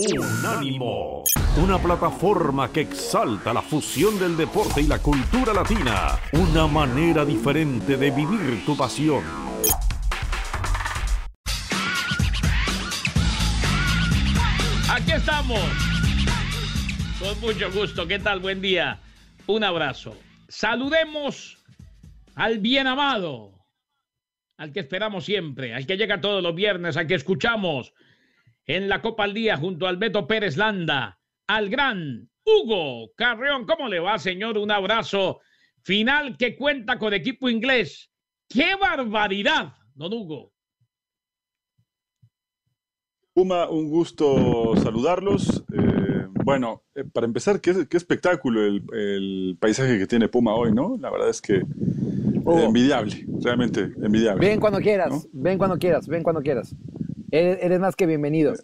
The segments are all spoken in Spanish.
Unánimo, una plataforma que exalta la fusión del deporte y la cultura latina, una manera diferente de vivir tu pasión. Aquí estamos. Con mucho gusto. ¿Qué tal? Buen día. Un abrazo. Saludemos al bien amado, al que esperamos siempre, al que llega todos los viernes, al que escuchamos en la Copa al Día junto al Beto Pérez Landa, al gran Hugo Carreón. ¿Cómo le va, señor? Un abrazo final que cuenta con equipo inglés. ¡Qué barbaridad, don Hugo! Puma, un gusto saludarlos. Eh, bueno, eh, para empezar, qué, qué espectáculo el, el, paisaje que tiene Puma hoy, ¿no? La verdad es que oh. envidiable, realmente envidiable. Ven cuando quieras, ¿no? ven cuando quieras, ven cuando quieras. Eres, eres más que bienvenido.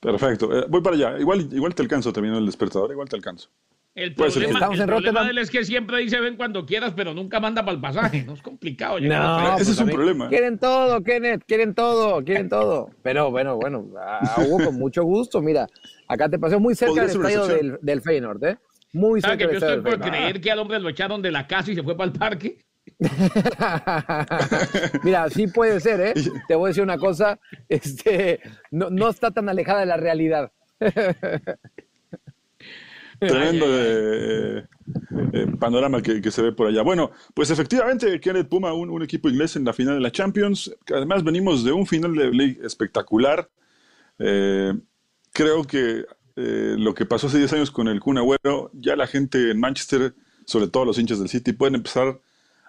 Perfecto, eh, voy para allá. Igual, igual te alcanzo también el despertador, igual te alcanzo. El problema, Estamos el en problema de él es que siempre dice ven cuando quieras, pero nunca manda para el pasaje. No es complicado. No, ese pues es un problema. Quieren todo, Kenneth, quieren todo, quieren todo. Pero bueno, bueno, a Hugo con mucho gusto. Mira, acá te pasó muy cerca del estadio del, del Feyenoord, ¿eh? Muy cerca que del yo estoy por creer que al hombre lo echaron de la casa y se fue para el parque. Mira, sí puede ser, ¿eh? Te voy a decir una cosa, este, no, no está tan alejada de la realidad. Tremendo eh, eh, panorama que, que, se ve por allá. Bueno, pues efectivamente, Kenneth Puma, un, un, equipo inglés en la final de la Champions. Además venimos de un final de League espectacular. Eh, creo que eh, lo que pasó hace 10 años con el Kun Agüero, ya la gente en Manchester, sobre todo los hinchas del City, pueden empezar a,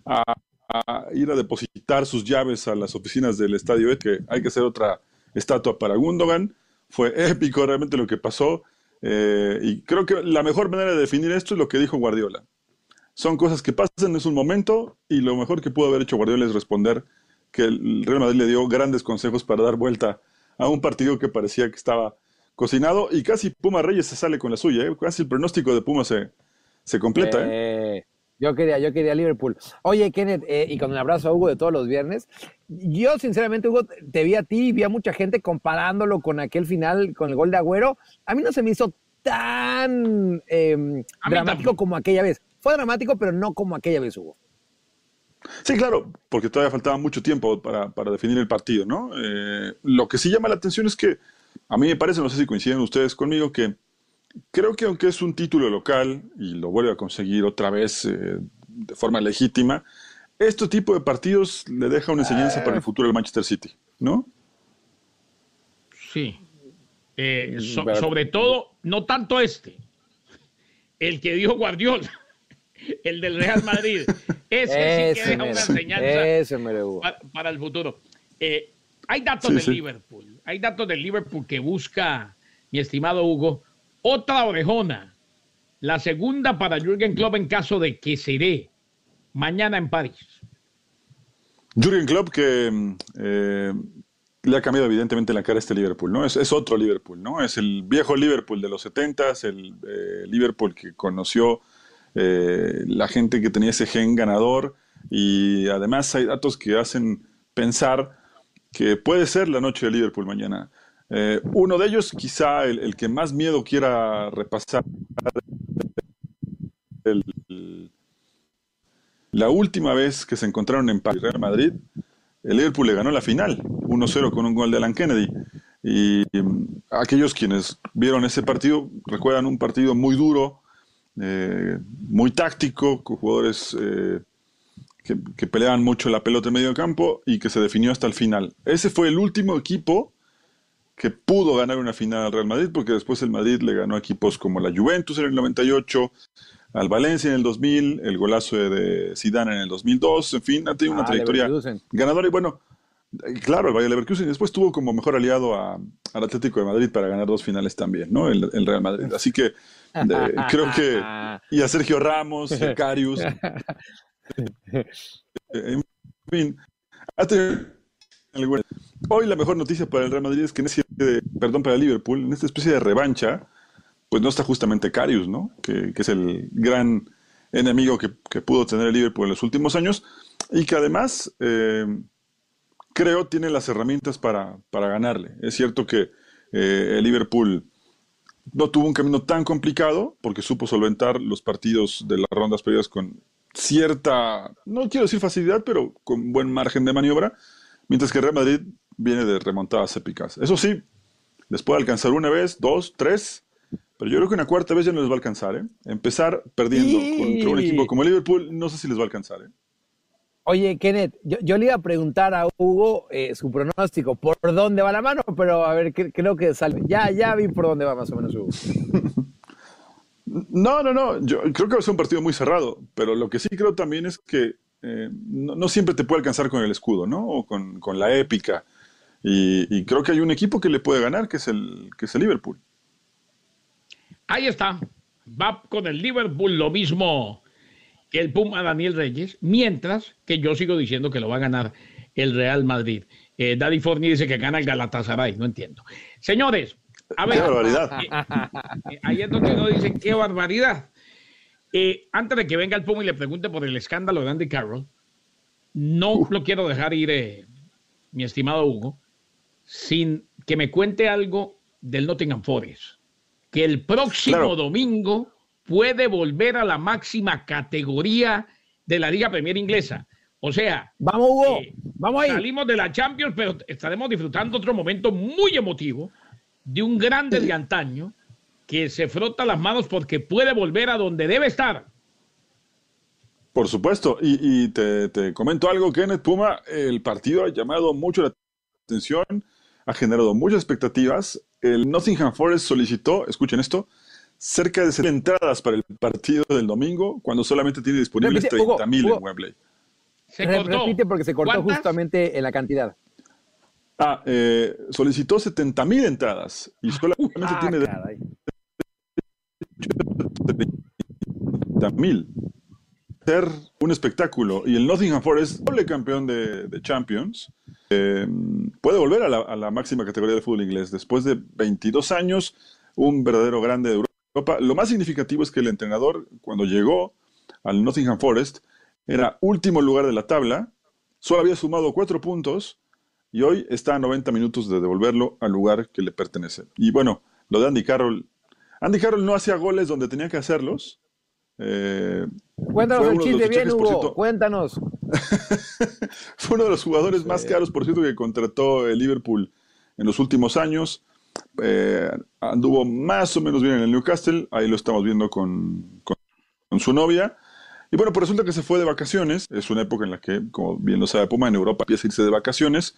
a ir a depositar sus llaves a las oficinas del estadio. Que hay que hacer otra estatua para Gundogan. Fue épico realmente lo que pasó. Eh, y creo que la mejor manera de definir esto es lo que dijo Guardiola. Son cosas que pasan, es un momento, y lo mejor que pudo haber hecho Guardiola es responder que el Real Madrid le dio grandes consejos para dar vuelta a un partido que parecía que estaba cocinado, y casi Puma Reyes se sale con la suya, ¿eh? casi el pronóstico de Puma se, se completa. ¿eh? Eh, yo quería, yo quería Liverpool. Oye, Kenneth, eh, y con el abrazo a Hugo de todos los viernes, yo sinceramente, Hugo, te vi a ti y vi a mucha gente comparándolo con aquel final, con el gol de Agüero. A mí no se me hizo tan eh, dramático como aquella vez. Fue dramático, pero no como aquella vez, Hugo. Sí, claro, porque todavía faltaba mucho tiempo para, para definir el partido, ¿no? Eh, lo que sí llama la atención es que a mí me parece, no sé si coinciden ustedes conmigo, que creo que aunque es un título local y lo vuelve a conseguir otra vez eh, de forma legítima, este tipo de partidos le deja una enseñanza para el futuro del Manchester City, ¿no? Sí. Eh, so, sobre todo, no tanto este, el que dijo Guardiola, el del Real Madrid. Ese, sí que deja una enseñanza para, para, el futuro. Eh, hay datos sí, de sí. Liverpool, hay datos de Liverpool que busca, mi estimado Hugo, otra orejona, la segunda para Jürgen Klopp en caso de que se dé mañana en París. Jürgen Klopp que eh, le ha cambiado evidentemente la cara a este Liverpool, ¿no? Es, otro Liverpool, ¿no? Es el viejo Liverpool de los 70 el eh, Liverpool que conoció eh, la gente que tenía ese gen ganador y además hay datos que hacen pensar que puede ser la noche de Liverpool mañana. Eh, uno de ellos, quizá el, que más miedo quiera repasar, la última vez que se encontraron en París, Real Madrid, el Liverpool le ganó la final, 1-0 con un gol de Alan Kennedy. Y um, aquellos quienes vieron ese partido recuerdan un partido muy duro, eh, muy táctico, con jugadores eh, que, que, peleaban mucho la pelota en medio campo y que se definió hasta el final. Ese fue el último equipo que pudo ganar una final al Real Madrid, porque después el Madrid le ganó a equipos como la Juventus en el 98, al Valencia en el 2000, el golazo de Zidane en el 2002, en fin, ha tenido una ah, trayectoria ganadora y bueno, claro, el Bayern Leverkusen después tuvo como mejor aliado a, al Atlético de Madrid para ganar dos finales también, ¿no? El, el Real Madrid. Así que de, creo que y a Sergio Ramos, a Carius, en fin, ha tenido Hoy la mejor noticia para el Real Madrid es que en ese, perdón, para Liverpool, en esta especie de revancha, pues no está justamente Carius, ¿no? Que, que es el gran enemigo que, que, pudo tener el Liverpool en los últimos años y que además eh, creo tiene las herramientas para, para ganarle. Es cierto que Eh, el Liverpool no tuvo un camino tan complicado porque supo solventar los partidos de las rondas previas con cierta, no quiero decir facilidad, pero con buen margen de maniobra, mientras que Real Madrid viene de remontadas épicas. Eso sí, les puede alcanzar una vez, dos, tres, pero yo creo que una cuarta vez ya no les va a alcanzar. ¿eh? Empezar perdiendo contra un equipo como Liverpool, no sé si les va a alcanzar. ¿eh? Oye, Kenneth, yo, le iba a preguntar a Hugo eh, su pronóstico, por dónde va la mano, pero a ver, creo que sale. Ya, ya vi por dónde va más o menos Hugo. No, no, no. Yo creo que va a ser un partido muy cerrado, pero lo que sí creo también es que eh, no, siempre te puede alcanzar con el escudo, ¿no? O con, la épica. Y, creo que hay un equipo que le puede ganar, que es el, que es el Liverpool. Ahí está. Va con el Liverpool lo mismo que el Puma Daniel Reyes, mientras que yo sigo diciendo que lo va a ganar el Real Madrid. Eh, Daddy Forni dice que gana el Galatasaray, no entiendo. Señores, a ver. Qué barbaridad. Eh, eh, ahí es donde uno dice, qué barbaridad. antes de que venga el Puma y le pregunte por el escándalo de Andy Carroll, no lo quiero dejar ir, mi estimado Hugo, sin que me cuente algo del Nottingham Forest que el próximo domingo puede volver a la máxima categoría de la Liga Premier Inglesa. O sea, vamos Hugo, eh, vamos ahí. Salimos de la Champions, pero estaremos disfrutando otro momento muy emotivo de un grande de antaño que se frota las manos porque puede volver a donde debe estar. Por supuesto, y, te, te, comento algo, Kenneth Puma, el partido ha llamado mucho la atención, ha generado muchas expectativas el Nottingham Forest solicitó, escuchen esto, cerca de 70 entradas para el partido del domingo, cuando solamente tiene disponibles 30.000 en Wembley. Se Repite porque se cortó justamente en la cantidad. Ah, eh, solicitó 70.000 entradas y solamente ah, tiene 30.000. Ser un espectáculo. Y el Nottingham Forest, doble campeón de Champions, eh, puede volver a la, máxima categoría de fútbol inglés. Después de 22 años, un verdadero grande de Europa. Lo más significativo es que el entrenador, cuando llegó al Nottingham Forest, era último lugar de la tabla, solo había sumado cuatro puntos y hoy está a 90 minutos de devolverlo al lugar que le pertenece. Y bueno, lo de Andy Carroll. Andy Carroll no hacía goles donde tenía que hacerlos. Eh, cuéntanos el chiste bien, Hugo. Cuéntanos. Fue uno de los jugadores más caros, por cierto, que contrató el Liverpool en los últimos años. Eh, anduvo más o menos bien en el Newcastle, ahí lo estamos viendo con, su novia. Y bueno, pues resulta que se fue de vacaciones, es una época en la que, como bien lo sabe Puma, en Europa empieza a irse de vacaciones.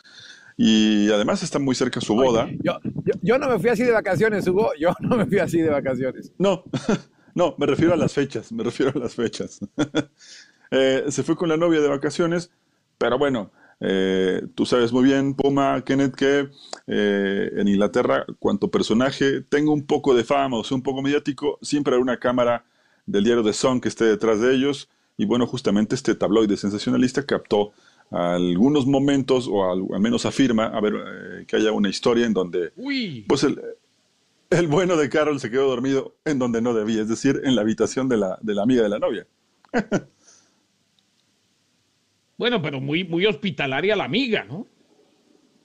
Y además está muy cerca su boda. yo, yo, no me fui así de vacaciones, Hugo. Yo no me fui así de vacaciones. No, no, me refiero a las fechas, me refiero a las fechas. Eh, se fue con la novia de vacaciones, pero bueno, eh, tú sabes muy bien, Puma, Kenneth, que eh, en Inglaterra, cuanto personaje tenga un poco de fama o sea un poco mediático, siempre hay una cámara del diario The Sun que esté detrás de ellos. Y bueno, justamente este tabloide sensacionalista captó algunos momentos, o al, menos afirma, a ver, que haya una historia en donde, pues el, el, bueno de Carol se quedó dormido en donde no debía, es decir, en la habitación de la, de la amiga de la novia. Bueno, pero muy, muy hospitalaria la amiga, ¿no?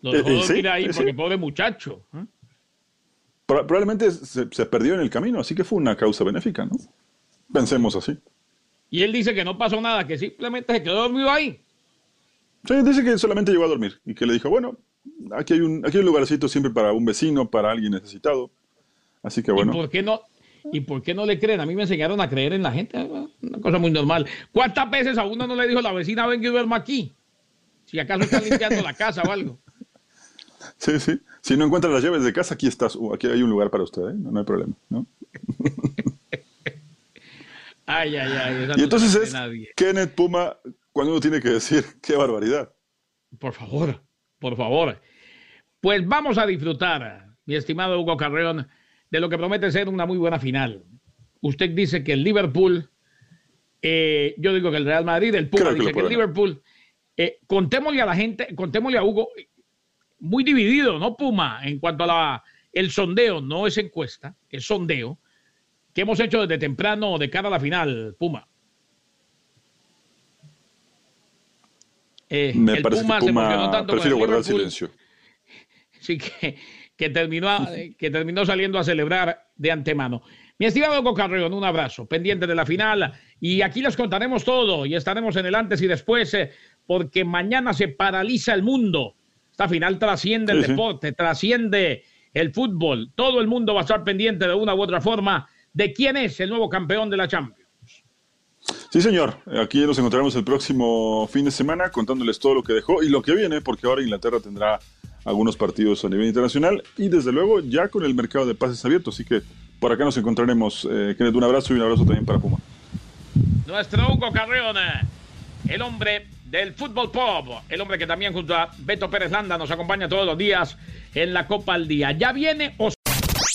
Lo dejó eh, dormir ahí porque pobre muchacho. ¿eh? Probablemente se, perdió en el camino, así que fue una causa benéfica, ¿no? Pensemos así. Y él dice que no pasó nada, que simplemente se quedó dormido ahí. Sí, dice que solamente llegó a dormir y que le dijo, bueno, aquí hay un, aquí hay un lugarcito siempre para un vecino, para alguien necesitado. Así que bueno. ¿Y por qué no, ¿Y por qué no le creen? A mí me enseñaron a creer en la gente, una cosa muy normal. ¿Cuántas veces a uno no le dijo la vecina, ven que duerma aquí? Si acaso está limpiando la casa o algo. Sí, sí. Si no encuentra las llaves de casa, aquí estás. Uh, aquí hay un lugar para usted, ¿eh? no, hay problema. ¿no? ay, ay, ay. Y entonces es Kenneth Puma cuando uno tiene que decir, qué barbaridad. Por favor, por favor. Pues vamos a disfrutar, mi estimado Hugo Carreón de lo que promete ser una muy buena final. Usted dice que el Liverpool, eh, yo digo que el Real Madrid, el Puma dice que, el Liverpool. Eh, contémosle a la gente, contémosle a Hugo, muy dividido, ¿no, Puma? En cuanto a la, el sondeo, no es encuesta, es sondeo, que hemos hecho desde temprano de cara a la final, Puma. Eh, Me parece Puma que Puma prefiero guardar silencio. Sí que que terminó, que terminó saliendo a celebrar de antemano. Mi estimado Hugo Carreón, un abrazo, pendiente de la final. Y aquí les contaremos todo y estaremos en el antes y después, eh, porque mañana se paraliza el mundo. Esta final trasciende el deporte, trasciende el fútbol. Todo el mundo va a estar pendiente de una u otra forma de quién es el nuevo campeón de la Champions. Sí, señor. Aquí nos encontraremos el próximo fin de semana contándoles todo lo que dejó y lo que viene, porque ahora Inglaterra tendrá algunos partidos a nivel internacional y desde luego ya con el mercado de pases abierto. Así que por acá nos encontraremos. Eh, Kenneth, un abrazo y un abrazo también para Puma. Nuestro Hugo Carreón, el hombre del fútbol pop, el hombre que también junto a Beto Pérez Landa nos acompaña todos los días en la Copa al Día. Ya viene